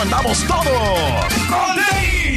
¿Cómo andamos todos?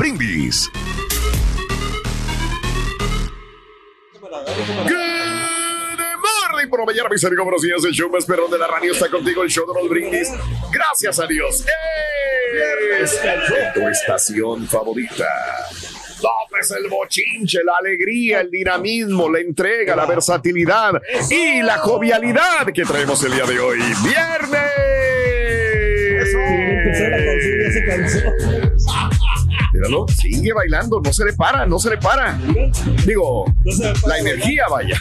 Brindis. Good morning por la mañana, mis amigos, buenos días. El show más perrón de la radio está contigo, el show de Raúl Brindis. Gracias a Dios. ¡Eh! Tu estación favorita. Todo es el bochinche, la alegría, el dinamismo, la entrega, la versatilidad y la jovialidad que traemos el día de hoy. ¡Viernes! Míralo, sigue bailando, no se le para, no se le para. Digo, la energía, vaya.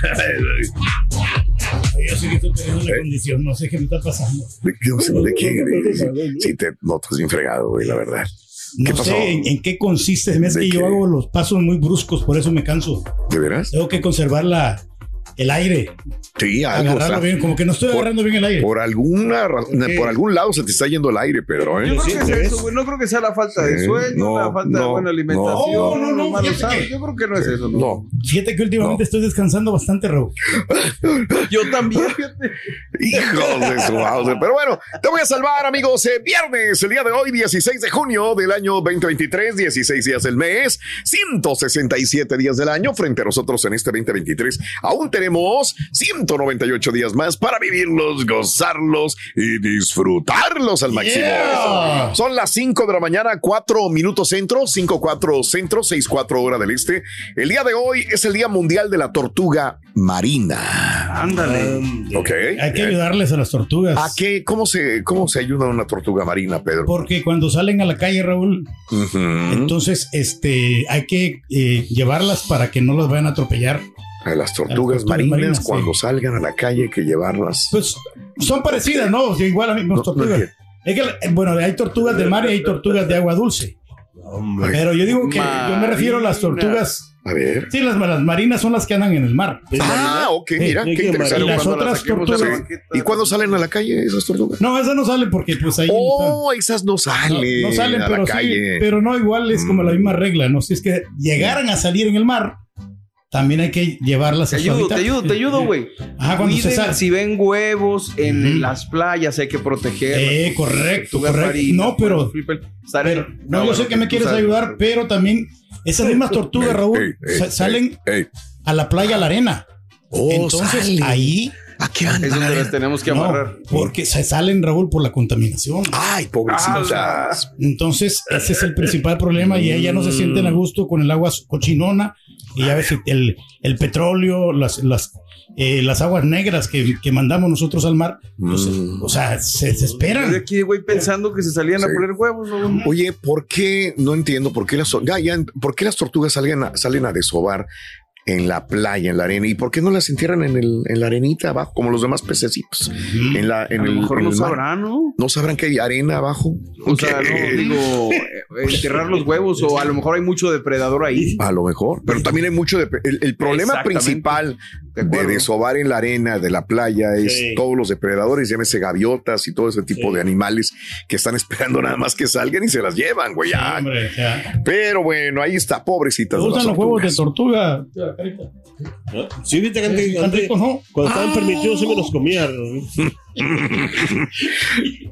Yo sé que estoy teniendo una condición, no sé qué me está pasando. ¿De qué? ¿De qué? Sí, te notas bien fregado, güey, la verdad. ¿Qué No pasó? sé en, en qué consiste. Es ¿De que yo hago los pasos muy bruscos, por eso me canso. ¿De veras? Tengo que conservar la, el aire, Sí, algo. agarrarlo bien, como que no estoy por- agarrando bien el aire. Por alguna ra- por algún lado se te está yendo el aire, Pedro, ¿eh? Yo creo Sí, que es eso, güey. No creo que sea la falta de sueño, no, la falta de buena alimentación, no. No, no, no, que-. Yo creo que no es eso. No, Fíjate que últimamente estoy descansando bastante, Raúl. Yo también, fíjate. hijos de su Mauser. Pero bueno, te voy a salvar, amigos. Eh, viernes, el día de hoy, 16 de junio del año 2023, 16 días del mes, 167 días del año. Frente a nosotros en este 2023, aún tenemos 198 días más para vivirlos, gozarlos y disfrutarlos al máximo. Yeah. Son las 5 de la mañana, 4 minutos centro, 5, 4 centro, 6, 4 hora del este. El día de hoy es el Día Mundial de la Tortuga Marina. Ándale. Ok. Hay que ayudarles a las tortugas. ¿A qué? ¿Cómo se, cómo se ayuda a una tortuga marina, Pedro? Porque cuando salen a la calle, Raúl, entonces este, hay que eh, llevarlas para que no las vayan a atropellar. A las tortugas tortugas marinas, marinas, sí. cuando salgan a la calle, hay que llevarlas. Pues son parecidas, ¿no? Igual a las mismas No, no tortugas. es que, eh, bueno, hay tortugas de mar y hay tortugas de agua dulce. Pero yo digo que yo me refiero a las tortugas. A ver. Sí, las, las marinas son las que andan en el mar. Ah, ok, mira, Sí, qué y las otras tortugas. ¿Y cuándo salen a la calle esas tortugas? No, esas no salen porque pues ahí Oh, esas no salen. no salen, a pero la sí, calle. pero no igual es como la Mm. misma regla, ¿no? Si es que llegaran a salir en el mar, también hay que llevarlas Te a su ayudo, te ayudo, te ayudo, güey. Ajá, cuando se Cuiden, sale. si ven huevos en Ujú. las playas, hay que proteger. Eh, correcto, correcto. No, pero- Pero, no, Ah, yo bueno, sé que me quieres sabes. ayudar, pero también esas mismas tortugas, Raúl, ey, ey, salen ey. a la playa, a la arena. Oh, Entonces salen. ahí ¿A qué andan? Es donde las tenemos que no, amarrar. porque se salen, Raúl, por la contaminación. Ay, pobrecitas. Entonces, ese es el principal problema y ellas no se sienten a gusto con el agua cochinona y ya ves el, el petróleo, las, las, eh, las aguas negras que, que mandamos nosotros al mar, pues, Mm. o sea, se desesperan. de aquí, güey, pensando que se salían Sí. a poner huevos. ¿no? Oye, ¿por qué? No entiendo por qué las, ya, ya, ¿por qué las tortugas salen a, salen a desovar en la playa, en la arena? ¿Y por qué no las entierran en, el, en la arenita abajo, como los demás pececitos? En la, en a lo el, mejor en no el sabrán, ¿no? ¿No sabrán que hay arena abajo? O sea, no, digo, enterrar los huevos o a lo mejor hay mucho depredador ahí. A lo mejor, pero también hay mucho de... El, el problema principal De de desovar en la arena de la playa es Sí. todos los depredadores, llámese gaviotas y todo ese tipo Sí. de animales que están esperando nada más que salgan y se las llevan, güey. Hombre, Pero bueno, ahí está, pobrecitas. ¿te gustan los huevos de tortuga? Sí, viste que antes, ¿Están antes- ricos, no? cuando estaban permitidos, sí me los comía. ¿no?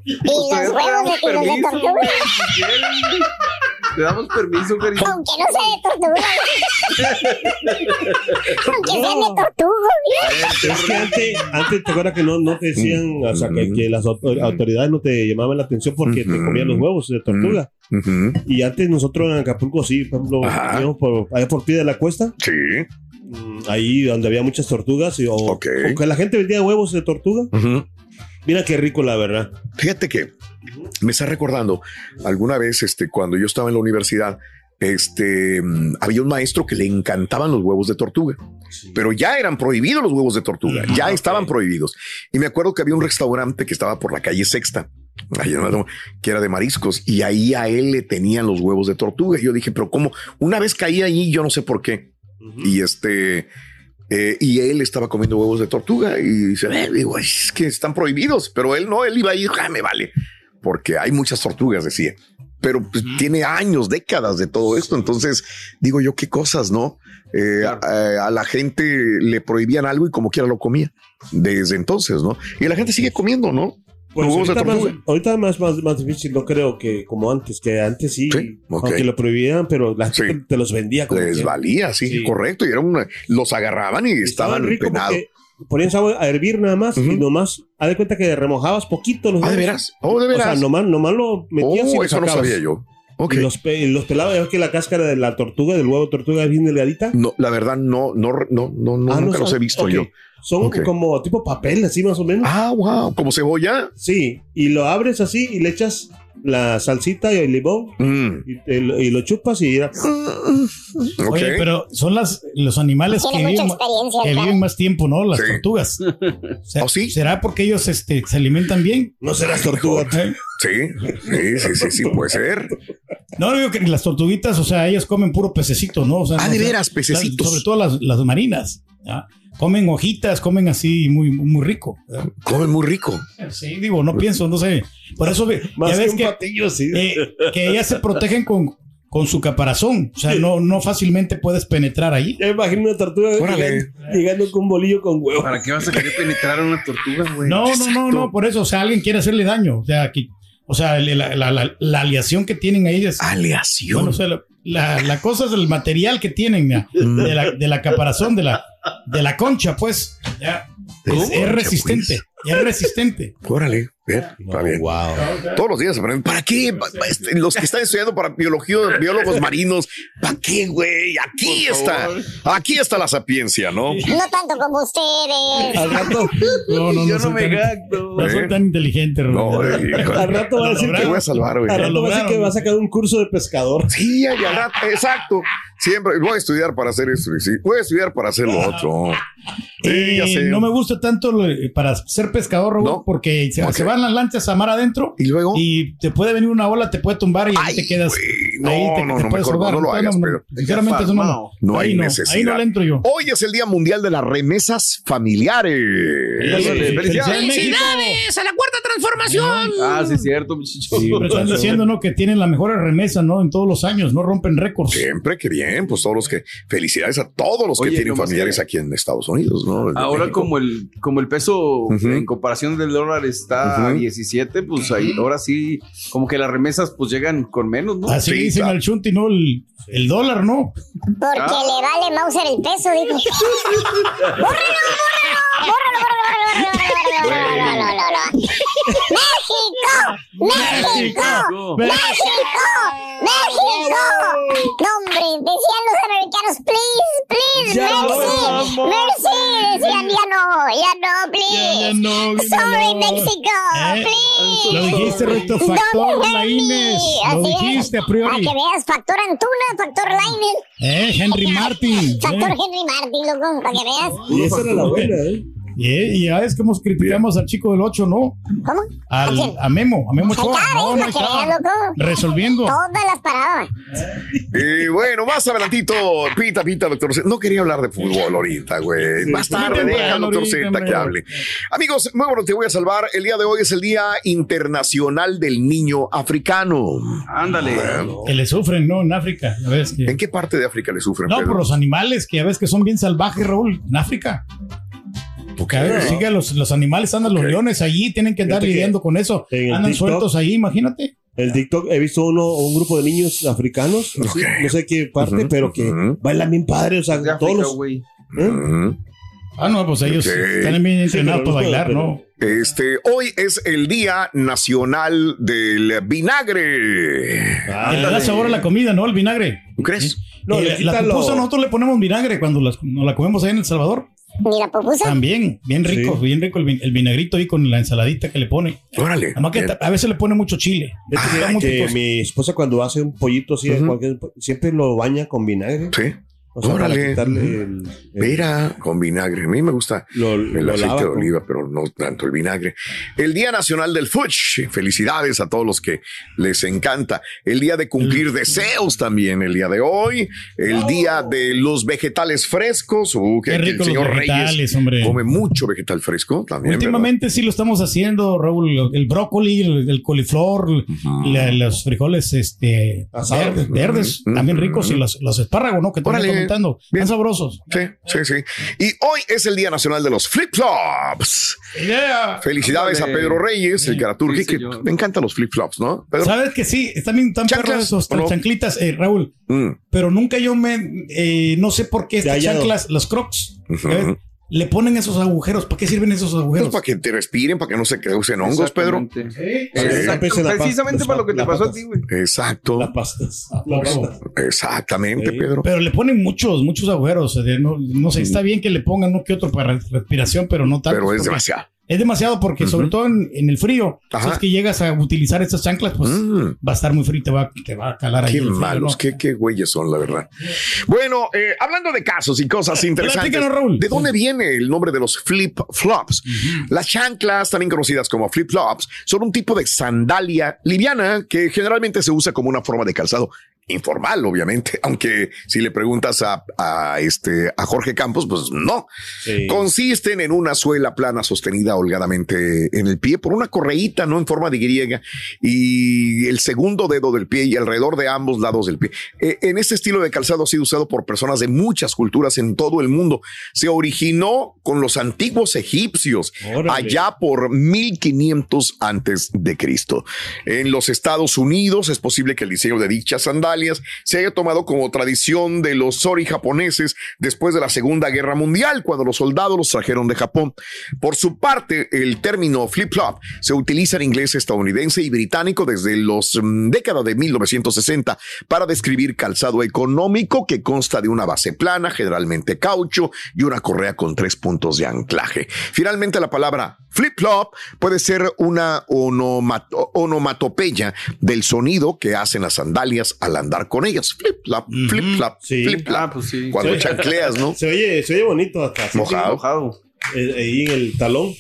Y los huevos de tortuga. Te damos permiso, cariño. Aunque no sea de tortuga. Aunque sea de tortuga. Es que antes, antes te acuerdas que no, no te decían, o sea, que, que las auto- autoridades no te llamaban la atención porque te comían los huevos de tortuga. Ujú. Y antes nosotros en Acapulco, sí, por ejemplo, por, allá por pie de la cuesta, Sí. mm, ahí donde había muchas tortugas, y, o, que la gente vendía huevos de tortuga. Ujú. Mira qué rico, la verdad. Fíjate que me está recordando alguna vez, este, cuando yo estaba en la universidad, este, mm, había un maestro que le encantaban los huevos de tortuga, pero ya eran prohibidos los huevos de tortuga, ya estaban prohibidos. Y me acuerdo que había un restaurante que estaba por la calle Sexta, que era de mariscos, y ahí a él le tenían los huevos de tortuga. Y yo dije, pero ¿cómo? Una vez caí ahí, yo no sé por qué. Y este, eh, y él estaba comiendo huevos de tortuga y dice, eh, digo, "Ay, es que están prohibidos, pero él no, él iba ahí, ah, me vale, porque hay muchas tortugas, decía. Pero pues, tiene años, décadas de todo esto. Entonces digo yo, qué cosas, ¿no? Eh, a, a la gente le prohibían algo y como quiera lo comía desde entonces, ¿no? Y la gente sigue comiendo, ¿no? Pues ahorita, más, ahorita más, más, más difícil, no creo que como antes, que antes sí, Sí, ok. aunque lo prohibían, pero la Sí. gente te los vendía como Les valía, sí, Sí. correcto. Y era una, los agarraban y estaban rico penados. ponías agua a hervir nada más Ujú. y nomás, haz de cuenta que remojabas poquito los Ah, de veras. Oh, de O sea, veras. nomás, nomás lo metías y oh, lo eso no sabía yo. Ok. Y los, pe- y los ves que la cáscara de la tortuga, del huevo de tortuga es bien delgadita. No, la verdad, no, no, no, no, Ah, nunca no los he visto Ok. yo. Son Ok. como tipo papel, así más o menos. Ah, wow, como cebolla. Sí, y lo abres así y le echas la salsita y el limón Mm, y, lo- y lo chupas y ya. Oye, pero son las, los animales que viven, que viven más tiempo, ¿no? Las Sí. tortugas. Se- ¿Oh, sí? ¿Será porque ellos este, se alimentan bien? No serás tortuga. ¿Eh? Sí, sí, sí, sí, sí, puede ser. No, digo que las tortuguitas, o sea, ellas comen puro pececito, ¿no? O sea, Ah, no, de o veras, pececitos. sobre todo las, las marinas. ¿ya? Comen hojitas, comen así muy, muy rico. Comen muy rico. Sí, digo, no pienso, no sé. Por eso ve- Más ya que ves un que, patillo, sí. eh, que ellas se protegen con, con su caparazón. O sea, no, no fácilmente puedes penetrar ahí. Ya imagino una tortuga llegando, llegando con un bolillo con huevo. ¿Para qué vas a querer penetrar a una tortuga, güey? No, no, no, no, por eso, o sea, alguien quiere hacerle daño. O sea, que, o sea, la, la, la, la aliación que tienen ahí es. Aleación. Bueno, o sea, la, la, la cosa es el material que tienen de, la, de la caparazón, de la, de la concha, pues. Ya, es, la es concha, resistente, es resistente. Órale, ver, está bien. wow. Todos los días aprenden. ¿Para qué? Este, Los que están estudiando para biología, biólogos marinos, ¿para qué, güey? Aquí Por está. favor. Aquí está la sapiencia, ¿no? No tanto como ustedes. Al rato, No, no, Yo no, me tan, jacto. no soy tan inteligente, No, eh, al rato va a decir Te voy a salvar, güey. al rato va a decir que va a sacar un curso de pescador. Sí, ya, rato, exacto. Siempre voy a estudiar para hacer esto. y Sí, voy a estudiar para hacer lo otro. Sí, Eh, ya sé. no me gusta tanto para ser pescador, Raúl, No. porque se, Ok. se van las lanchas a mar adentro Y luego. y te puede venir una ola, te puede tumbar y ahí Ay, te quedas. güey, ahí no, te- no, te no, puedes mejor ahogar. no lo hagas, pero- Sinceramente, eso no, no. No hay Ahí necesidad. Ahí no le entro yo. Hoy es el Día Mundial de las Remesas Familiares. Felicidades. Felicidades, México. a la cuarta transformación! Ah, sí, es cierto, muchacho. Pero están diciendo, ¿no? Que tienen las mejores remesas, ¿no? En todos los años, no rompen récords. Siempre, que bien, pues todos los que, felicidades a todos los que Oye, tienen familiares que- aquí en Estados Unidos, ¿no? Desde Ahora como el como el peso Ujú. En comparación del dólar está a Ujú. 17, pues ahí ahora sí como que las remesas pues llegan con menos, ¿no? Así Sí, dicen al Chunti, ¿no? El, el dólar, ¿no? Porque Ah. le vale Mauser el peso, dijo. ¡Bórralo, bórralo! ¡Bórralo, bórralo, bórralo, bórralo, bórralo, bórralo. ¡México! ¡México! ¡México! No, hombre, decían los americanos, please, please, Ya no, mercy, vamos. mercy. Decían, ya no, ya no, Ya, ya please. no, ya Sorry, no. Mexico, Eh, please. Lo dijiste, Recto, factor. Laínez. Lo dijiste a Para priori. que veas, factor Antuna, factor Lainez, Eh, Henry Martin. factor eh. Henry Martin, loco, para que veas. Y esa era la buena, ¿eh? Y, y ya es que hemos criticamos al chico del 8, ¿no? ¿Cómo? Al, quién? a Memo, a Memo Ochoa. está, No, no. Resolviendo. Todas las paradas. Y bueno, más adelantito, pita, pita, doctor Z. No quería hablar de fútbol ahorita, güey. Más tarde, deja al doctor Z que hable. Amigos, muy bueno, te voy a salvar. El día de hoy es el Día Internacional del Niño Africano. Ándale. Que le sufren, ¿no? En África. Que- ¿En qué parte de África le sufren, No, Pedro? por los animales que ya ves que son bien salvajes, Raúl, en África. Porque a ver, sigue, los, los animales andan los leones allí, tienen que andar que lidiando con eso. Andan TikTok- sueltos ahí, imagínate. El TikTok, he visto uno, un grupo de niños africanos, así, no sé qué parte, pero que bailan bien padre, o sea, De todos África, los... güey. ¿eh? Ah, no, pues ellos Ok. están bien entrenados para bailar, ¿no? Este, hoy es el Día Nacional del Vinagre. Ah, Que le da sabor a la comida, ¿no? El vinagre. ¿Tú crees? No, Y le la, pupusa nosotros le ponemos vinagre cuando las- nos la comemos ahí en El Salvador. Ni la pupusa. También, bien rico, Sí. bien rico el, vin- el vinagrito ahí con la ensaladita que le pone. Órale. Además que a veces le pone mucho chile. Es que, mi esposa cuando hace un pollito así, Ujú. cualquier- siempre lo baña con vinagre. Sí. O sea, para Órale. quitarle Ujú. el, el- Mira, con vinagre. A mí me gusta lo, el lo aceite de con- oliva, pero no tanto el vinagre. El Día Nacional del Fuch. Felicidades a todos los que les encanta. El Día de cumplir deseos también, el día de hoy. El Día de los vegetales frescos. Uh, que, Qué rico el señor Reyes hombre. come mucho vegetal fresco también. ¿verdad? Últimamente sí lo estamos haciendo, Raúl. El brócoli, el, el coliflor, la- los frijoles este, verdes, también ricos, y los, los espárragos, ¿no? Que Órale. Comentando. Bien. Están sabrosos. Sí, sí, sí. Y hoy es el Día Nacional de los Flip-Flops. Yeah. Felicidades a. Pedro Reyes, el Karaturgi, Sí, que me encantan los flip-flops, ¿no? Pedro? ¿Sabes que sí? Están bien tan ¿Chanclas perros esos no? chanclitas, eh, Raúl. Mm, Pero nunca yo me. eh, no sé por qué estas chanclas, los crocs. Le ponen esos agujeros. ¿Para qué sirven esos pues agujeros? para que te respiren, para que no se causen hongos, Pedro. Sí. Exacto, la Precisamente para lo que te pasó a ti, güey. Exacto. las pastas. Pastas. Exactamente, Sí. Pedro. Pero le ponen muchos, muchos agujeros. no, no sé, está bien que le pongan uno que otro para res- respiración, pero no tanto. Pero es demasiado. Es demasiado porque, sobre todo en, en el frío, Ajá. si es que llegas a utilizar estas chanclas, pues Mm. va a estar muy frío y te va, te va a calar ahí. Qué frío, malos, ¿no? qué, qué güeyes son, la verdad. Bueno, eh, hablando de casos y cosas interesantes, Raúl. ¿de dónde viene el nombre de los flip-flops? Las chanclas, también conocidas como flip-flops, son un tipo de sandalia liviana que generalmente se usa como una forma de calzado informal, obviamente, aunque si le preguntas a, a este a Jorge Campos, pues no. Sí. Consisten en una suela plana sostenida holgadamente en el pie por una correíta, no en forma de griega, y el segundo dedo del pie y alrededor de ambos lados del pie. Eh, en este estilo de calzado ha sido usado por personas de muchas culturas en todo el mundo. Se originó con los antiguos egipcios Órale. allá por 1500 antes de Cristo. En los Estados Unidos es posible que el diseño de dichas se haya tomado como tradición de los sori japoneses después de la Segunda Guerra Mundial, cuando los soldados los trajeron de Japón. Por su parte, el término flip-flop se utiliza en inglés estadounidense y británico desde los mm, décadas de 1960 para describir calzado económico que consta de una base plana, generalmente caucho, y una correa con tres puntos de anclaje. Finalmente, la palabra flip-flop puede ser una onomato- onomatopeya del sonido que hacen las sandalias al andar con ellas. Flip-flop, flip-flop, Sí. flip-flop. Ah, pues sí. Cuando Sí. chancleas, ¿no? Se oye, se oye bonito hasta. Mojado. eh, ahí en el talón.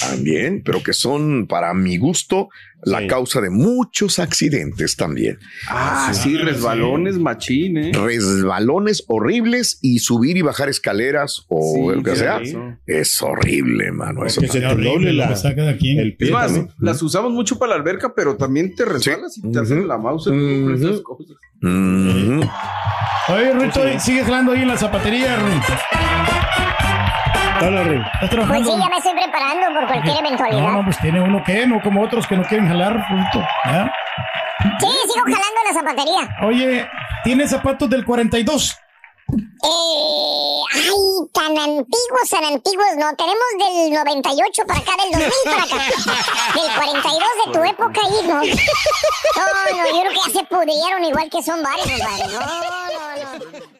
También, pero que son, para mi gusto, la Sí. causa de muchos accidentes también. Ah, sí, resbalones, machín, ¿eh? Resbalones horribles y subir y bajar escaleras o Sí, el que sí, sea. sí. Es horrible, mano. Eso te Horrible lo la, que saca de aquí. el pie Es más, también. las usamos mucho para la alberca, pero también te resbalas y te hacen la mouse esas Ujú. cosas. Ujú. Oye, Rito, ¿sigues jalando ahí en la zapatería, Rey. ¿Estás Pues trabajando? sí, ya me estoy preparando por cualquier No, no, eventualidad. pues tiene uno que, no como otros que no quieren jalar, Rito. ¿ya? Sí, sigo jalando en la zapatería. Oye, ¿tiene zapatos del 42? Eh, ay, tan antiguos, tan antiguos, no. Tenemos del 98 para acá, del 2000 para acá. Del 42 de tu época, hijo. No, no, yo creo que ya se pudrieron igual que son varios, compadre. No, no, no.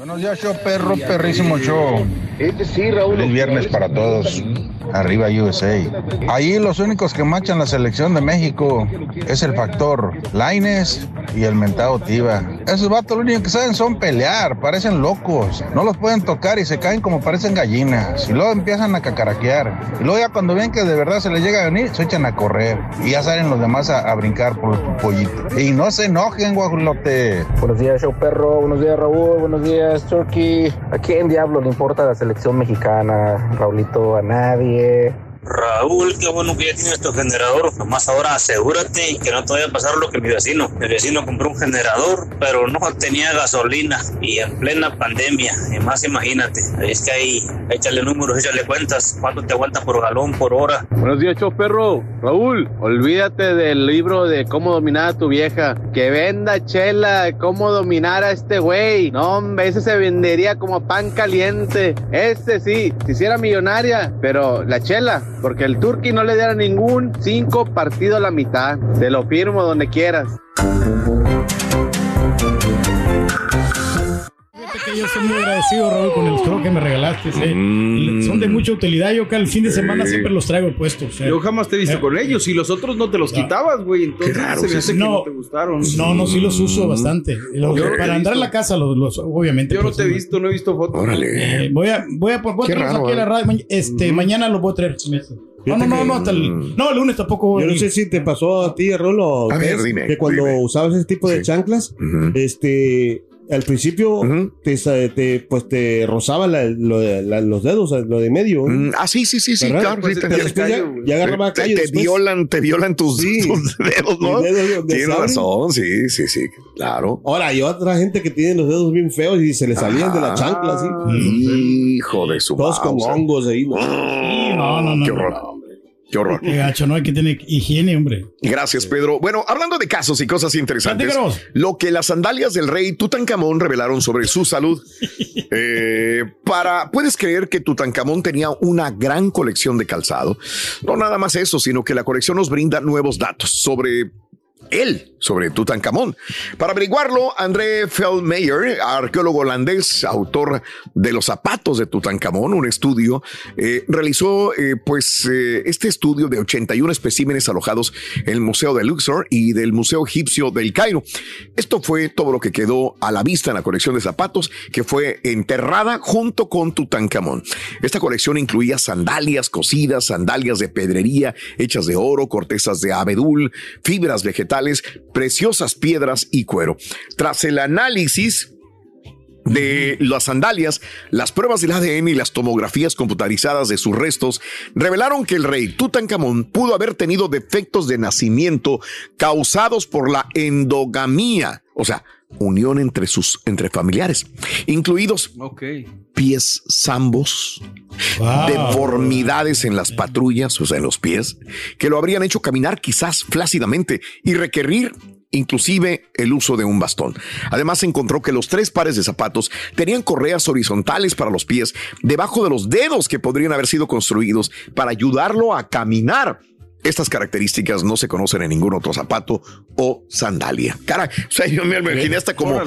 Buenos días, show perro, perrísimo show. Feliz viernes para todos. Arriba USA. Ahí los únicos que machan la selección de México es el factor Laines y el mentado Tiva. Esos vatos lo único que saben son pelear, parecen locos. No los pueden tocar y se caen como parecen gallinas. Y luego empiezan a cacaraquear. Y luego ya cuando ven que de verdad se les llega a venir, se echan a correr. Y ya salen los demás a, a brincar por el pollito. Y no se enojen, guajulote. Buenos días, show perro. Buenos días, Raúl. Buenos días, Turkey. ¿A quién diablo le importa la selección mexicana, Raulito? A nadie. Raúl, qué bueno que ya tienes tu generador. Nomás ahora asegúrate que no te vaya a pasar lo que mi vecino. Mi vecino compró un generador, pero no tenía gasolina y en plena pandemia. Y más imagínate. Es que ahí, échale números, échale cuentas. ¿Cuánto te aguanta por galón, por hora? Buenos días, perro. Raúl, olvídate del libro de cómo dominar a tu vieja. Que venda chela, cómo dominar a este güey. No, hombre, ese se vendería como pan caliente. Ese sí, si hiciera millonaria, pero la chela, porque el turqui no le diera ningún cinco partido a la mitad. Te lo firmo donde quieras. Que yo estoy muy agradecido, Raúl, con el scroll que me regalaste. ¿eh? Mm. Son de mucha utilidad. Yo que al fin de semana siempre los traigo puestos. ¿eh? Yo jamás te he visto Eh, con ellos y los otros no te los quitabas, güey. Entonces se me hace que no, te gustaron. No, no, sí los uso bastante. Los- Yo no para andar en la casa, los, los- obviamente. Yo no pues, te he visto, no he visto fotos. Eh, voy a, voy a, voy a Qué traerlos raro, aquí a la ¿eh? radio. Este, mañana los voy a traer. No, no, no, no, hasta el, no, el lunes tampoco. voy Yo no sé si te pasó a ti, Rolo, o A ver, dime, que cuando dime. usabas ese tipo de chanclas, este, al principio te, te, pues te rozaba la- lo de- la- los dedos, lo de medio. Mm, ah, sí, sí, sí, sí, ¿Verdad? claro. Pues sí, te- te- después ya, ya agarraba te, callo te después. violan, te violan tus, tus dedos, ¿no? Dedos Tienes razón, sí, sí, sí, claro. Ahora, hay otra gente que tiene los dedos bien feos y se le salían de la chancla, así. Hijo de su Todos con hongos ahí, ¿no? No, no, no. Qué horror. Qué horror. Qué gacho, no hay que tener higiene, hombre. Gracias, Pedro. Bueno, hablando de casos y cosas interesantes, Platícanos. lo que las sandalias del rey Tutankamón revelaron sobre su salud. Eh, para, puedes creer que Tutankamón tenía una gran colección de calzado. No nada más eso, sino que la colección nos brinda nuevos datos sobre él, sobre Tutankamón. Para averiguarlo, André Feldmayer, arqueólogo holandés, autor de los zapatos de Tutankamón, un estudio, eh, realizó eh, pues eh, este estudio de 81 especímenes alojados en el Museo de Luxor y del Museo Egipcio del Cairo. Esto fue todo lo que quedó a la vista en la colección de zapatos que fue enterrada junto con Tutankamón. Esta colección incluía sandalias cosidas, sandalias de pedrería hechas de oro, cortezas de abedul, fibras vegetales, preciosas piedras y cuero. Tras el análisis de las sandalias, las pruebas del ADN y las tomografías computarizadas de sus restos revelaron que el rey Tutankamón pudo haber tenido defectos de nacimiento causados por la endogamía, o sea, unión entre sus entre familiares, incluidos pies zambos, deformidades en las patrullas, o sea, en los pies, que lo habrían hecho caminar quizás flácidamente y requerir inclusive el uso de un bastón. Además se encontró que los tres pares de zapatos tenían correas horizontales para los pies debajo de los dedos que podrían haber sido construidos para ayudarlo a caminar. Estas características no se conocen en ningún otro zapato o sandalia. Cara, o sea, yo me imaginé hasta como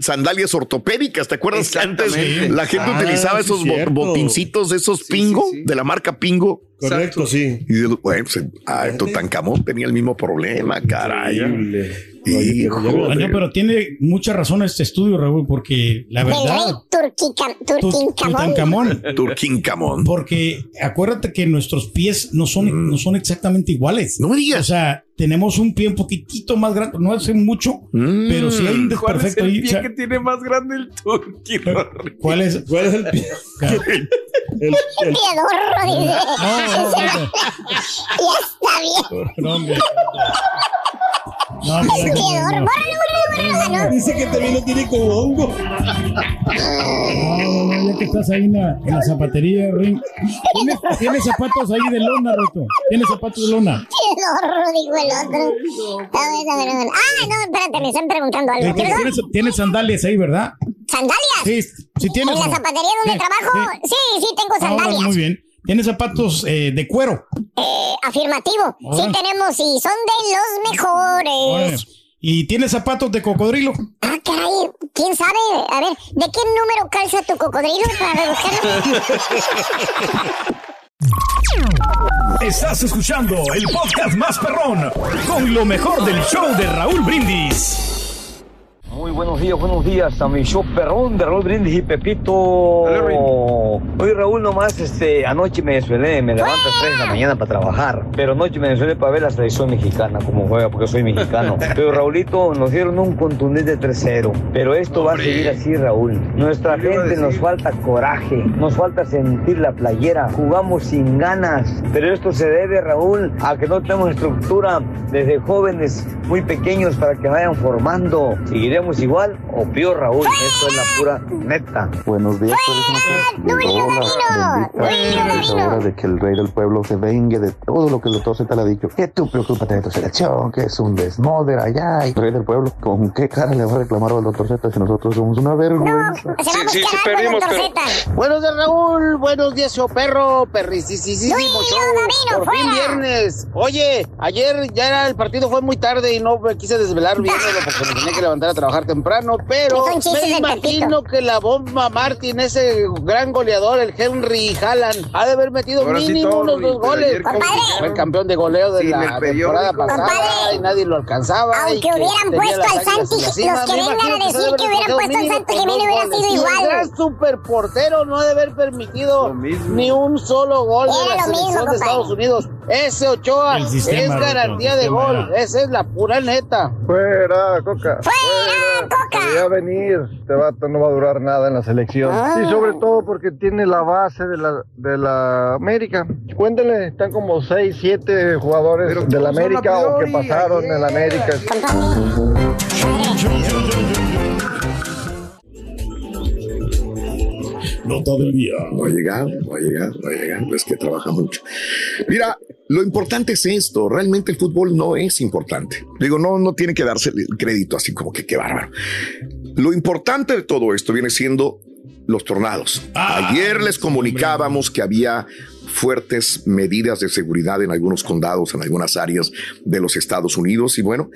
sandalias ortopédicas. ¿Te acuerdas que antes la gente Ah, utilizaba sí, esos cierto. botincitos esos pingo, de la marca Pingo? Correcto, sí. Y de- bueno, pues, ah, Tutankamón tenía el mismo problema, caray. Hijo de- pero tiene mucha razón este estudio, Raúl, porque la verdad. Turquincamón. Tutankamón. Turquincamón. Porque acuérdate que nuestros pies no son, no son exactamente iguales. Mm. No me digas. O sea, tenemos un pie un poquitito más grande, no hace mucho, Mm. pero si hay un ¿Cuál es desperfecto el ahí. pie o sea, que tiene más grande el turqui? ¿Cuál es? ¿Cuál es el pie? El- el- Piedorro, dice. No, no, no. Ya está bien. No. Bórralo, bórralo, bórralo. No. Dice que también lo tiene con hongo. No, no, ya que estás ahí en la, en la zapatería, Ring. ¿Tienes, tienes zapatos ahí de lona, Roto. Tienes zapatos de lona. Piedorro, dijo el otro. A ver, a ver, a ver. Ah, no, espérate, me están preguntando algo. Tienes, ¿Perdón? tienes- tienes sandalias ahí, ¿verdad? ¿Sandalias? Sí, sí tienes. En la zapatería donde Sí, trabajo, sí, sí, tengo Ah, sandalias. muy bien. Tienes zapatos eh, de cuero. Eh, afirmativo. Sí tenemos y son de los mejores. Y tienes zapatos de cocodrilo. Ah, caray, ¿quién sabe? A ver, ¿de qué número calza tu cocodrilo para buscarlo? Estás escuchando el podcast más perrón con lo mejor del show de Raúl Brindis. Muy buenos días, buenos días a mi show perrón de Raúl Brindis y Pepito. Oye Raúl, nomás este, anoche me desvelé, me levanto a las 3 de la mañana para trabajar, pero anoche me desvelé para ver la selección mexicana, como juega, porque soy mexicano. Pero Raulito, nos dieron un contundente 3-0, pero esto va a seguir así, Raúl. Nuestra gente nos falta coraje, nos falta sentir la playera, jugamos sin ganas, pero esto se debe, Raúl, a que no tenemos estructura desde jóvenes muy pequeños para que vayan formando. ¿Seguiremos igual o peor, Raúl? Esto es la pura neta. Buenos días, Es hora de que el rey del pueblo se vengue de todo lo que el doctor Z le ha dicho. Que tú preocúpate de tu selección, que es un desmoder allá. Y el rey del pueblo, ¿con qué cara le va a reclamar al doctor Z si nosotros somos una vergüenza? Sí, sí, sí, perdimos, Buenos días, Raúl. Buenos días, show perro. Perricisísimo show. Por fin viernes. Oye, ayer ya era el partido, fue muy tarde y no me quise desvelar viéndolo porque me tenía que levantar a trabajar temprano. Pero me imagino que la bomba Martin, ese gran goleador, el Henry Haaland, ha de haber metido Ahora sí, mínimo Torri, unos dos goles. Fue el campeón de goleo de Sí, la temporada pasada y nadie lo alcanzaba. Aunque que hubieran puesto al Santi, los que vengan a decir que hubieran puesto al Santi Jiménez hubiera sido Y igual. El gran super portero no ha de haber permitido ni un solo gol de la selección de. Estados Unidos. Ese Ochoa es garantía de gol. era. Esa es la pura neta. Fuera, Coca. Fuera, Coca. Debería venir. Este vato no va a durar nada en la selección. Ah. Y sobre todo porque tiene la base de la, de la América. Cuéntenle, están como 6, 7 jugadores de la a América o que pasaron en la América. Nota del día. No ha llegado, no ha llegado, no ha llegado. Es que trabaja mucho. Mira, lo importante es esto. Realmente el fútbol no es importante. Digo, no, no tiene que darse el crédito así como que qué bárbaro. Lo importante de todo esto viene siendo los tornados. Ayer les comunicábamos que había fuertes medidas de seguridad en algunos condados, en algunas áreas de los Estados Unidos. Y bueno,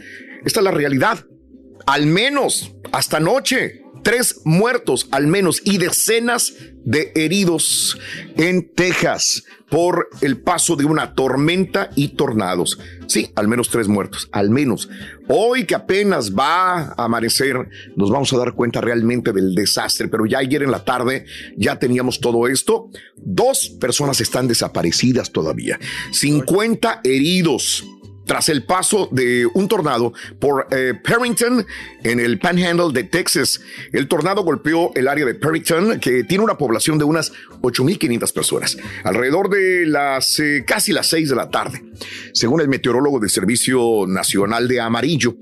esta es la realidad. Al menos hasta anoche, tres muertos al menos y decenas de heridos en Texas por el paso de una tormenta y tornados. Sí, al menos tres muertos, al menos. Hoy que apenas va a amanecer, nos vamos a dar cuenta realmente del desastre, pero ya ayer en la tarde ya teníamos todo esto. Dos personas están desaparecidas todavía, 50 heridos tras el paso de un tornado por eh, Perrington en el Panhandle de Texas. El tornado golpeó el área de Perrington, que tiene una población de unas 8.500 personas, alrededor de las eh, casi las 6 de la tarde, según el meteorólogo del Servicio Nacional de Amarillo.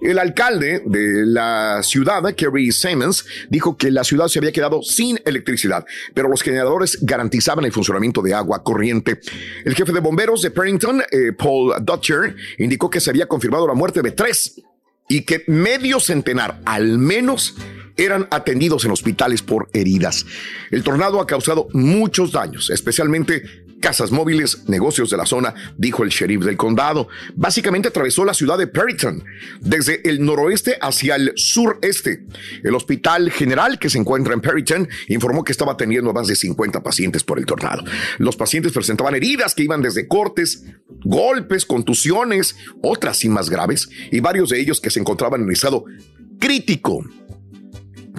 El alcalde de la ciudad, Kerry Simmons, dijo que la ciudad se había quedado sin electricidad, pero los generadores garantizaban el funcionamiento de agua corriente. El jefe de bomberos de Perrington, eh, Paul Dutcher, indicó que se había confirmado la muerte de tres y que medio centenar al menos eran atendidos en hospitales por heridas. El tornado ha causado muchos daños, especialmente casas móviles, negocios de la zona, dijo el sheriff del condado. Básicamente atravesó la ciudad de Perryton, desde el noroeste hacia el sureste. El hospital general que se encuentra en Perryton informó que estaba atendiendo a más de 50 pacientes por el tornado. Los pacientes presentaban heridas que iban desde cortes, golpes, contusiones, otras y más graves, y varios de ellos que se encontraban en estado crítico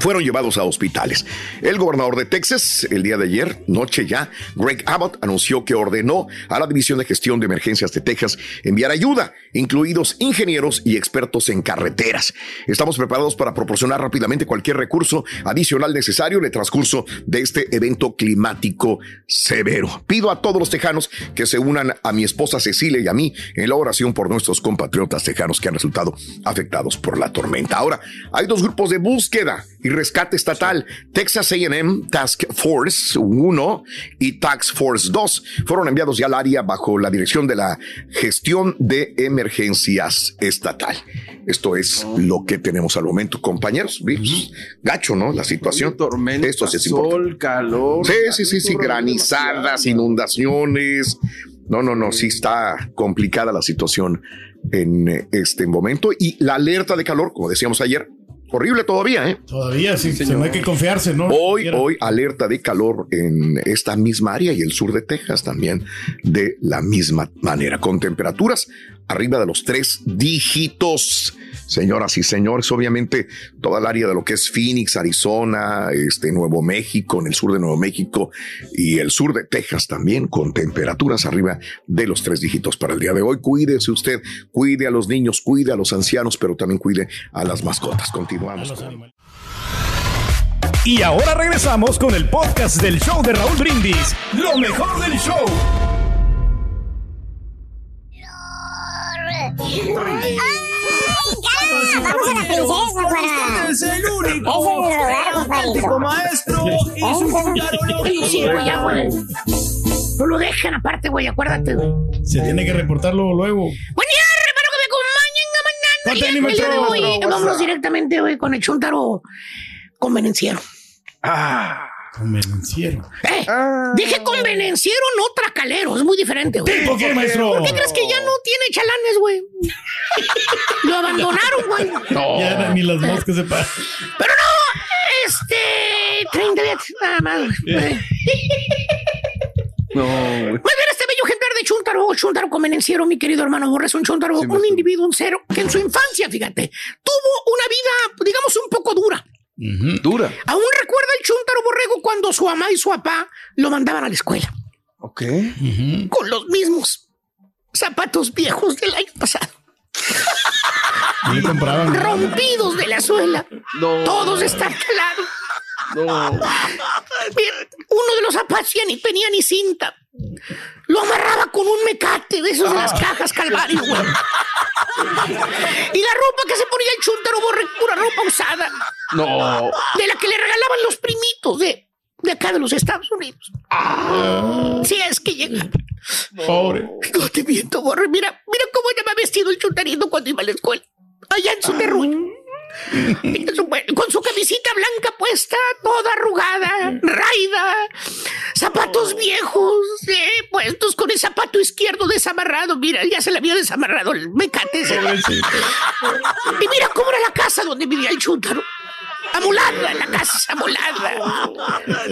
fueron llevados a hospitales. El gobernador de Texas, el día de ayer, noche ya, Greg Abbott, anunció que ordenó a la División de Gestión de Emergencias de Texas enviar ayuda, incluidos ingenieros y expertos en carreteras. Estamos preparados para proporcionar rápidamente cualquier recurso adicional necesario en el transcurso de este evento climático severo. Pido a todos los tejanos que se unan a mi esposa Cecilia y a mí en la oración por nuestros compatriotas tejanos que han resultado afectados por la tormenta. Ahora, hay dos grupos de búsqueda y rescate estatal. Texas AM Task Force 1 y Task Force 2 fueron enviados ya al área bajo la dirección de la gestión de emergencias estatal. Esto es lo que tenemos al momento, compañeros. Pues, Gacho, ¿no? La situación. Tormenta, Esto sí es sol, calor. Sí, sí, sí, sí, granizadas, inundaciones. No, no, no, sí está complicada la situación en eh, este momento. Y la alerta de calor, como decíamos ayer, horrible todavía, ¿eh? Todavía sí, se no hay que confiarse, ¿no? Hoy, hoy, alerta de calor en esta misma área y el sur de Texas también de la misma manera, con temperaturas arriba de los tres dígitos. Señoras y señores, obviamente toda el área de lo que es Phoenix, Arizona, este Nuevo México, en el sur de Nuevo México y el sur de Texas también, con temperaturas arriba de los tres dígitos para el día de hoy. Cuídese usted, cuide a los niños, cuide a los ancianos, pero también cuide a las mascotas. Continuamos. Y ahora regresamos con el podcast del show de Raúl Brindis, lo mejor del show. Vamos a la princesa para... Es el único. Ese es el lugar, compadrito. maestro y su Sí, güey, ya, güey. No lo dejan aparte, güey, acuérdate, güey. Se tiene que reportar luego. luego. Buen día, hermano, que me acompañen a mañana. Ponte Y ánimo, el día de maestro. hoy Maestro, Vámonos directamente, güey, con el chuntaro convenenciero. Ah, convencieron. Eh, dije convenenciero, no tracalero. Es muy diferente, güey. ¿Tipo qué, maestro? ¿Por qué crees que ya no tiene chalanes, güey? Lo abandonaron, güey. Ya ni las moscas se paran. Pero no, este. 30 días, nada más, güey. No, Muy bien, este bello ejemplar de Chuntaro, Chuntaro convenenciero, mi querido hermano Borres, un Chuntaro, un individuo, un cero, que en su infancia, fíjate, tuvo una vida, digamos, un poco dura. Dura. Aún recuerda el Chuntaro Borrego cuando su mamá y su papá lo mandaban a la escuela. Ok. Con los mismos zapatos viejos del año pasado. Compraban. Rompidos de la suela. No. Todos están calados. No. Mira, uno de los ya ni tenía ni cinta. Lo amarraba con un mecate de esos de las cajas Calvario, güey. Y la ropa que se ponía el chuntaro borre, pura ropa usada. No. De la que le regalaban los primitos de, de acá de los Estados Unidos. Si es que llega. Pobre. No te miento, borre. Mira, mira cómo estaba vestido el chuntarito cuando iba a la escuela. Allá en su terruño. Con su camisita blanca puesta, toda arrugada, raida, zapatos viejos, eh, puestos con el zapato izquierdo desamarrado. Mira, ya se le había desamarrado el mecate. ese. Y mira cómo era la casa donde vivía el chúntaro. Amolada, la casa amolada.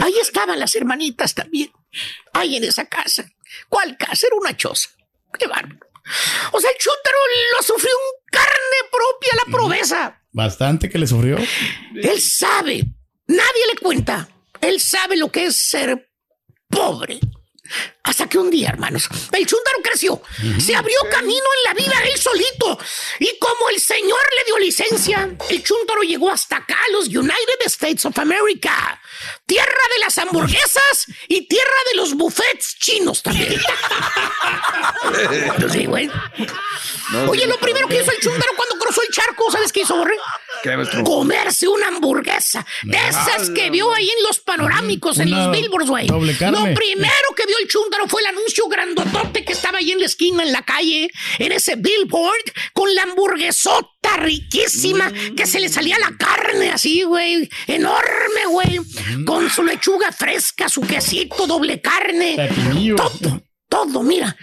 Ahí estaban las hermanitas también. Ahí en esa casa. ¿Cuál casa? Era una choza. Qué bárbaro. O sea, el chúntaro lo sufrió en carne propia la proveza. Bastante que le sufrió. Él sabe, nadie le cuenta. Él sabe lo que es ser pobre. Hasta que un día, hermanos, el chúntaro creció, se abrió camino en la vida él solito. Y como el Señor le dio licencia, el chúntaro llegó hasta acá, los United States of America. Tierra de las hamburguesas y tierra de los buffets chinos también. Pues sí, güey. Oye, lo primero que hizo el chúntaro cuando cruzó el charco, ¿sabes qué hizo, Borre? Comerse una hamburguesa de esas que vio ahí en los panorámicos, en los billboards, güey. Lo primero que vio el chúntaro fue el anuncio grandotote que estaba ahí en la esquina, en la calle, en ese billboard, con la hamburguesota riquísima que se le salía la carne así, güey, enorme, güey, con su lechuga fresca, su quesito, doble carne, Pepinillo. todo, todo, mira.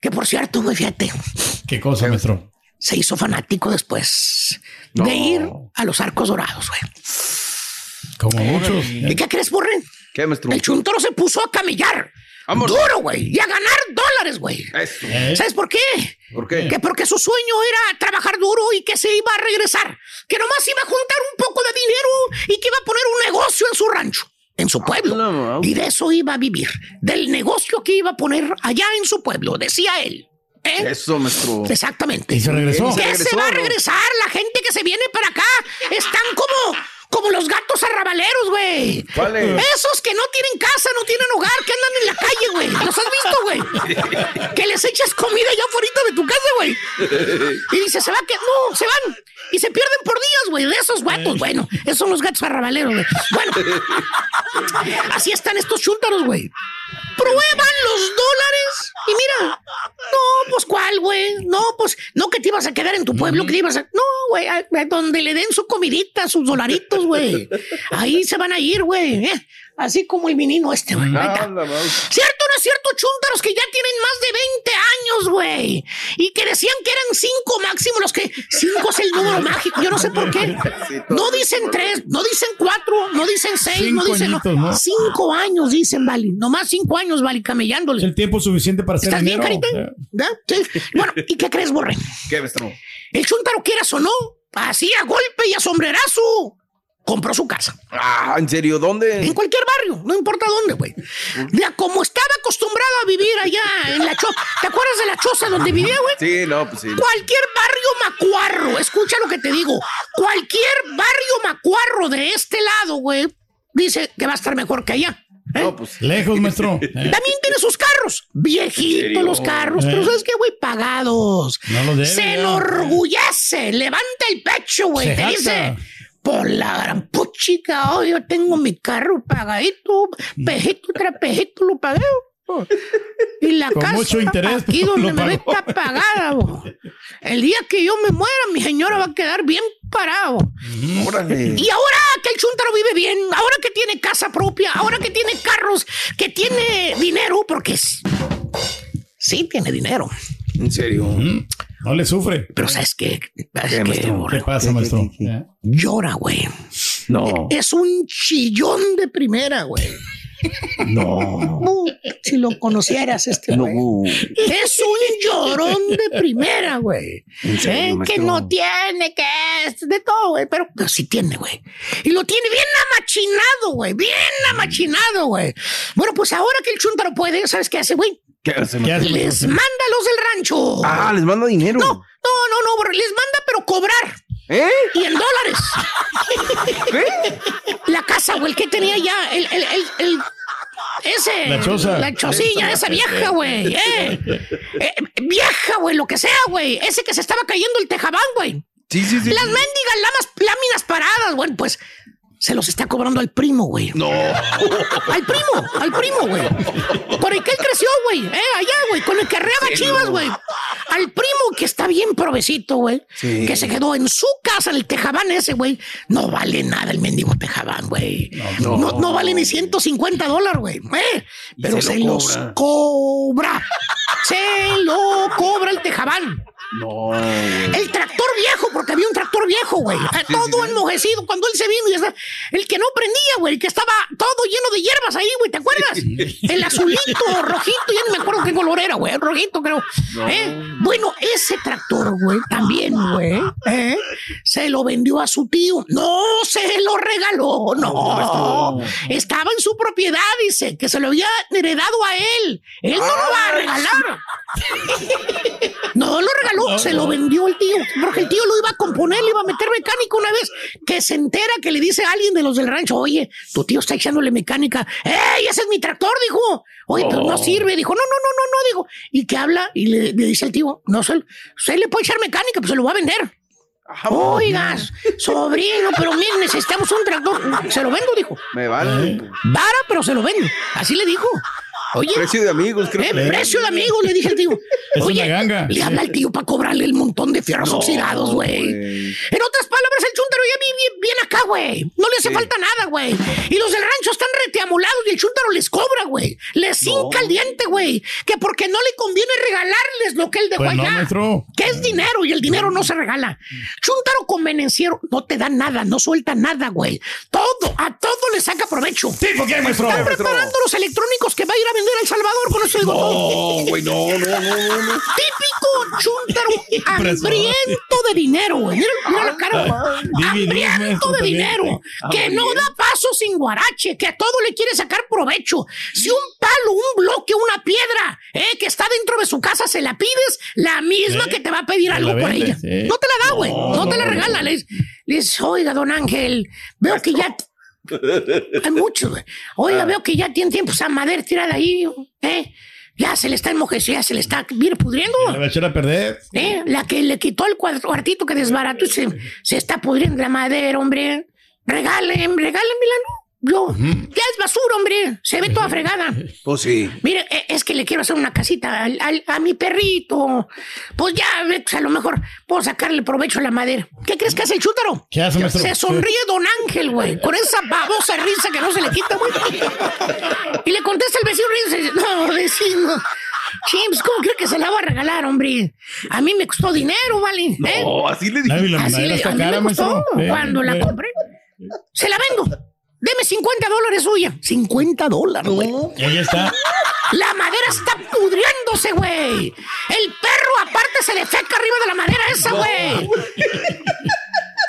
Que por cierto, güey, fíjate, ¿Qué cosa, maestro? se hizo fanático después de ir a los arcos dorados, güey. Como muchos. ¿Y qué crees, Borren? ¿Qué, maestro? El chuntaro se puso a camellar. Vamos. Duro, güey. Y a ganar dólares, güey. Eso. ¿Eh? ¿Sabes por qué? ¿Por qué? Que porque su sueño era trabajar duro y que se iba a regresar. Que nomás iba a juntar un poco de dinero y que iba a poner un negocio en su rancho, en su pueblo. no. Y de eso iba a vivir. Del negocio que iba a poner allá en su pueblo, decía él. ¿Eh? Eso, maestro. Exactamente. Y se regresó. ¿Qué regresó, se va a ¿no? regresar? La gente que se viene para acá están como, como los gatos arrabaleros, güey. ¿Cuáles? Esos que no tienen casa, no tienen hogar, que andan en la calle, güey. ¿Los has visto, güey? Que les echas comida ya afuera de tu casa, güey. Y dice, se va que no, se van. Y se pierden por días, güey, de esos gatos. Bueno, esos son los gatos arrabaleros, güey. Bueno, así están estos chúntaros, güey. Prueban los dólares y mira, no, pues cuál, güey. No, pues no que te ibas a quedar en tu pueblo, que te ibas a. No, güey, a, a donde le den su comidita, sus dolaritos, güey. Ahí se van a ir, güey. ¿eh? Así como el menino este, güey. ¿Cierto o no es cierto, chúntaros que ya tienen más de 20 años, güey? Y que decían que eran cinco máximo los que... Cinco es el número mágico, yo no sé por qué. No dicen tres, no dicen cuatro, no dicen seis, no Cinco dicen... no. añitos, ¿no? Cinco años dicen, vale. Nomás cinco años, vale, camellándole. El tiempo suficiente para hacer ¿Estás bien. Carita? Bueno, ¿y qué crees, Borre? ¿Qué, maestro? El chúntaro quieras o no, así a golpe y a sombrerazo, compró su casa. Ah, ¿en serio? ¿Dónde? En cualquier barrio, no importa dónde, güey. Ya como estaba acostumbrado a vivir allá en la choza. ¿Te acuerdas de la choza donde vivía, güey? Sí, no, pues sí. Cualquier barrio macuarro, escucha lo que te digo. Cualquier barrio macuarro de este lado, güey, dice que va a estar mejor que allá. No, pues. Lejos, maestro. Eh, También tiene sus carros. Viejitos los carros. Eh. Pero ¿sabes qué, güey? Pagados. No lo debe, Se enorgullece. Levanta el pecho, güey. Te jacta. dice. Por la gran puchica, oh, yo tengo mi carro pagadito, pejito tras pejito lo pagué. oh. Y la Con casa mucho interés, aquí donde me ve está pagada. bo. El día que yo me muera, mi señora va a quedar bien parado. Órale. Y ahora que el Chuntaro vive bien, ahora que tiene casa propia, ahora que tiene carros, que tiene dinero, porque es- sí tiene dinero. ¿En serio? Mm, No le sufre. Pero ¿sabes qué? ¿Sabes ¿Qué, qué, maestro? borre? ¿Qué pasa, maestro? Eh, Llora, güey. No. Es un chillón de primera, güey. No. Si lo conocieras este No. güey. Es un llorón de primera, güey. ¿En serio, Eh, que no tiene, que es de todo, güey. Pero, pero sí tiene, güey. Y lo tiene bien amachinado, güey. Bien amachinado, güey. Bueno, pues ahora que el chuntaro puede, ¿sabes qué hace, güey? ¿Qué hace, ¿Qué hace, maestro? Les manda a los del rancho. Ah, les manda dinero. No, no, no, no, les manda, pero cobrar. ¿Eh? Y en dólares. ¿Qué? La casa, güey, que tenía ya el, el, el, el- ese. La choza. La chocilla, esa vieja, güey. Eh. Eh, vieja, güey, lo que sea, güey. Ese que se estaba cayendo el tejabán, güey. Sí, sí, sí. Las mendigas lamas, láminas paradas, güey, pues se los está cobrando al primo, güey. No. Al primo, al primo, güey. Por el que él creció, güey. Eh, allá, güey, con el que arreaba chivas, güey. Al primo que está bien provecito, güey. Sí. Que se quedó en su casa, el tejabán ese, güey. No vale nada el mendigo tejabán, güey. No, no, vale ni 150 dólares, güey. Eh, pero se se, lo los cobra. cobra. se lo cobra el tejabán. No, güey. El tractor viejo, porque había un tractor viejo, güey. Ah, todo enmojecido cuando él se vino y el que no prendía, güey, el que estaba todo lleno de hierbas ahí, güey, ¿te acuerdas? El azulito, rojito, ya no me acuerdo qué color era, güey, rojito creo. ¿Eh? Bueno, ese tractor, güey, también, güey, ¿eh? se lo vendió a su tío. No, se lo regaló, no. Estaba en su propiedad, dice, que se lo había heredado a él. Él no lo va a regalar. No lo regaló, se lo vendió el tío, porque el tío lo iba a componer, le iba a meter mecánica una vez que se entera que le dice a alguien de los del rancho, oye, tu tío está echándole mecánica, ¡ey, ese es mi tractor! Dijo, oye, pero no sirve, dijo, no, no, no, no, no, dijo, y que habla y le, le dice al tío, no, se, se le puede echar mecánica, pues se lo va a vender. Oigas, sobrino, pero miren, necesitamos un tractor. Se lo vendo, dijo. Me vale. Vara, pero se lo vendo. Así le dijo. Oye, Precio de amigos, creo eh, que precio de amigos, le dije al tío. Es Oye, una ganga. le habla al tío para cobrarle el montón de fierros No, oxidados, güey. En otras ya vive bien, bien acá, güey. No le hace falta nada, güey. Y los del rancho están reteamolados y el chúntaro les cobra, güey. Les hinca el diente, güey. Que porque no le conviene regalarles lo que él dejó Pues allá. Que es dinero y el dinero no se regala. Chúntaro convenenciero no te da nada, no suelta nada, güey. Todo, a todo le saca provecho. ¿Tipo qué, maestro? Están preparando los electrónicos que va a ir a vender a El Salvador, con eso digo todo. No, güey, no, no, no, no, no. Típico chúntaro hambriento de dinero, güey. Mira, mira la cara, güey. Maestro, de dinero. Que no da paso sin guarache, que a todo le quiere sacar provecho. Si un palo, un bloque, una piedra, eh, que está dentro de su casa, se la pides, la misma Eh, que te va a pedir te algo por vende, ella. sí. No te la da, güey. No, No, te la regala. Le dices, oiga, don Ángel, veo que ya hay muchos, güey. Oiga, veo que ya tiene tiempo esa madera tirada ahí, ¿eh? Ya se le está enmojeciendo, ya se le está bien pudriendo. Le va a echar a perder. ¿Eh? La que le quitó el cuartito que desbarató y se, se está pudriendo la madera, hombre. Regalen, regálenmela, ¿no? Yo. Ya es basura, hombre. Se ve toda fregada. Pues sí. Mire, e- es que le quiero hacer una casita al- al- a mi perrito. Pues ya, pues a lo mejor puedo sacarle provecho a la madera. ¿Qué crees que hace el chútaro? ¿Qué hace, maestro? Se sonríe Don Ángel, güey, con esa babosa risa que no se le quita, güey. Y le contesta el vecino riendo no, vecino. Chims, ¿cómo cree que se la va a regalar, hombre? A mí me costó dinero, ¿vale? ¿Eh? No, así le dije. Así le- a mí me costó. Eh, cuando la eh. compré. Se la vendo. Deme 50 dólares suya. 50 dólares, güey. Ahí está. La madera está pudriéndose, güey. El perro aparte se le feca arriba de la madera esa, güey.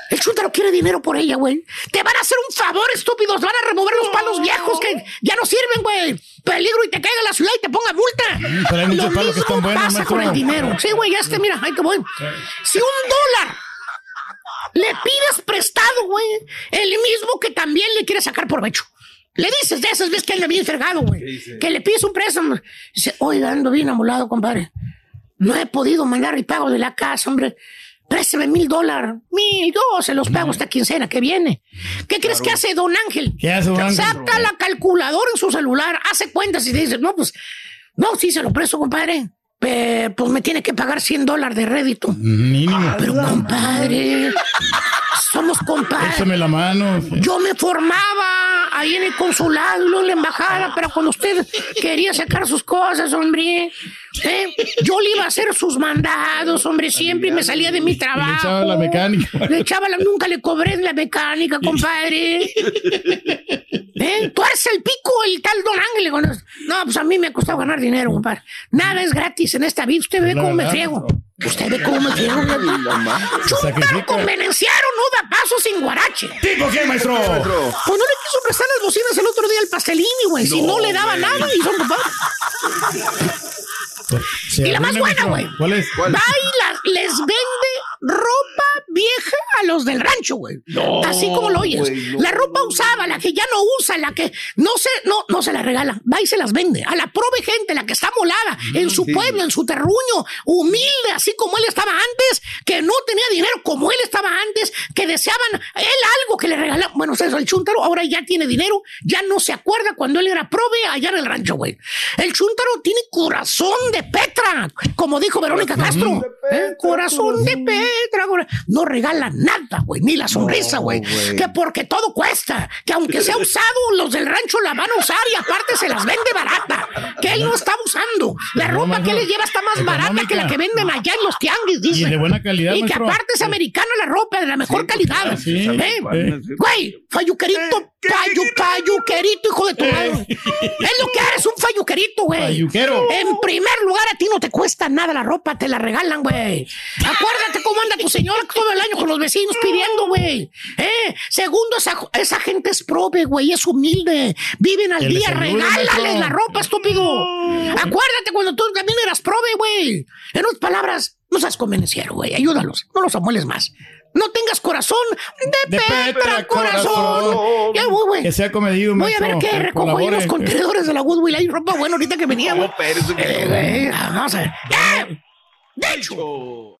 El chúntaro quiere dinero por ella, güey. Te van a hacer un favor, estúpidos. Van a remover los palos viejos que ya no sirven, güey. Peligro y te caiga la ciudad y te ponga multa. pero hay muchos Lo que mismo están buenos, pasa con el dinero. Sí, güey, ya este, mira, ahí te voy. Si un dólar le pides prestado, güey, el mismo que también le quiere sacar provecho. Le dices de esas veces que anda bien fregado, güey. Que le pides un préstamo. Dice, oiga, ando bien amolado, compadre. No he podido mandar el pago de la casa, hombre. Préstame mil dólares. Mil, yo se los pago esta quincena que viene. ¿Qué crees que hace Don Ángel? ¿Qué hace, don Ángel? Saca la calculadora en su celular, hace cuentas y dice, no, pues, no, sí se lo presto, compadre. Pero, pues me tiene que pagar 100 dólares de rédito. Mínimo. Pero, compadre, somos compadres. Échame la mano. Yo me formaba ahí en el consulado luego en la embajada, pero cuando usted quería sacar sus cosas, hombre, ¿eh? yo le iba a hacer sus mandados, hombre, siempre y me salía de mi trabajo. Le echaba la mecánica. Le echaba la, nunca le cobré la mecánica, compadre. ¿Eh? Tú eres el pico, el tal Don Ángel. No, pues a mí me ha costado ganar dinero, compadre. Nada es gratis en esta vida. Usted ve cómo me friego. Usted ve cómo me friego. Chúntaro con venenciero no da paso sin guarache. ¿Tipo qué, maestro? Pues no le quiso prestar las bocinas el otro día al pastelini, güey. Si no le daba nada y son. Se Y la más buena, güey. ¿Cuál es? Va y la- les vende ropa vieja a los del rancho, güey. No, Así como lo oyes. güey, no. La ropa usada, la que ya no usa, la que no se, no, no se la regala. Va y se las vende. A la prove gente, la que está molada en su sí. pueblo, en su terruño, humilde, así como él estaba antes, que no tenía dinero como él estaba antes, que deseaban él algo que le regalaban. Bueno, eso el chuntaro ahora ya tiene dinero, ya no se acuerda cuando él era prove allá en el rancho, güey. El chuntaro tiene corazón de Petra, como dijo Verónica Castro. Corazón de Petra. No regala nada, güey, ni la sonrisa, güey. que porque todo cuesta, que aunque sea usado, los del rancho la van a usar y aparte se las vende barata. Que él no está usando. La No, ropa que él lleva está más barata que la que venden allá en los tianguis, dice. Y de buena calidad, Y que aparte es americana la ropa, de la mejor calidad. sí. ¿Eh? Eh. Güey, falluquerito, payu, payuquerito, hijo de tu madre. Es lo que eres, un falluquerito, güey. Falluquero. En primer lugar, a ti no te cuesta nada la ropa, te la regalan, güey. Acuérdate cómo anda tu señora todo el año con los vecinos pidiendo, güey. ¿Eh? Segundo, esa, esa gente es prove, güey, es humilde. Viven al día, regálales maestro. la ropa, estúpido. Acuérdate cuando tú también eras prove, güey. En otras palabras, no seas convenciero, güey. Ayúdalos, no los amueles más. No tengas corazón de, De Petra, Petra, corazón. corazón. Ya voy, güey. Que sea comedido, Voy a ver qué recojo ahí los contenedores de la Goodwill. Hay ropa buena ahorita que venía, güey. Eh, güey, Vamos a ver. ¡Eh! De hecho.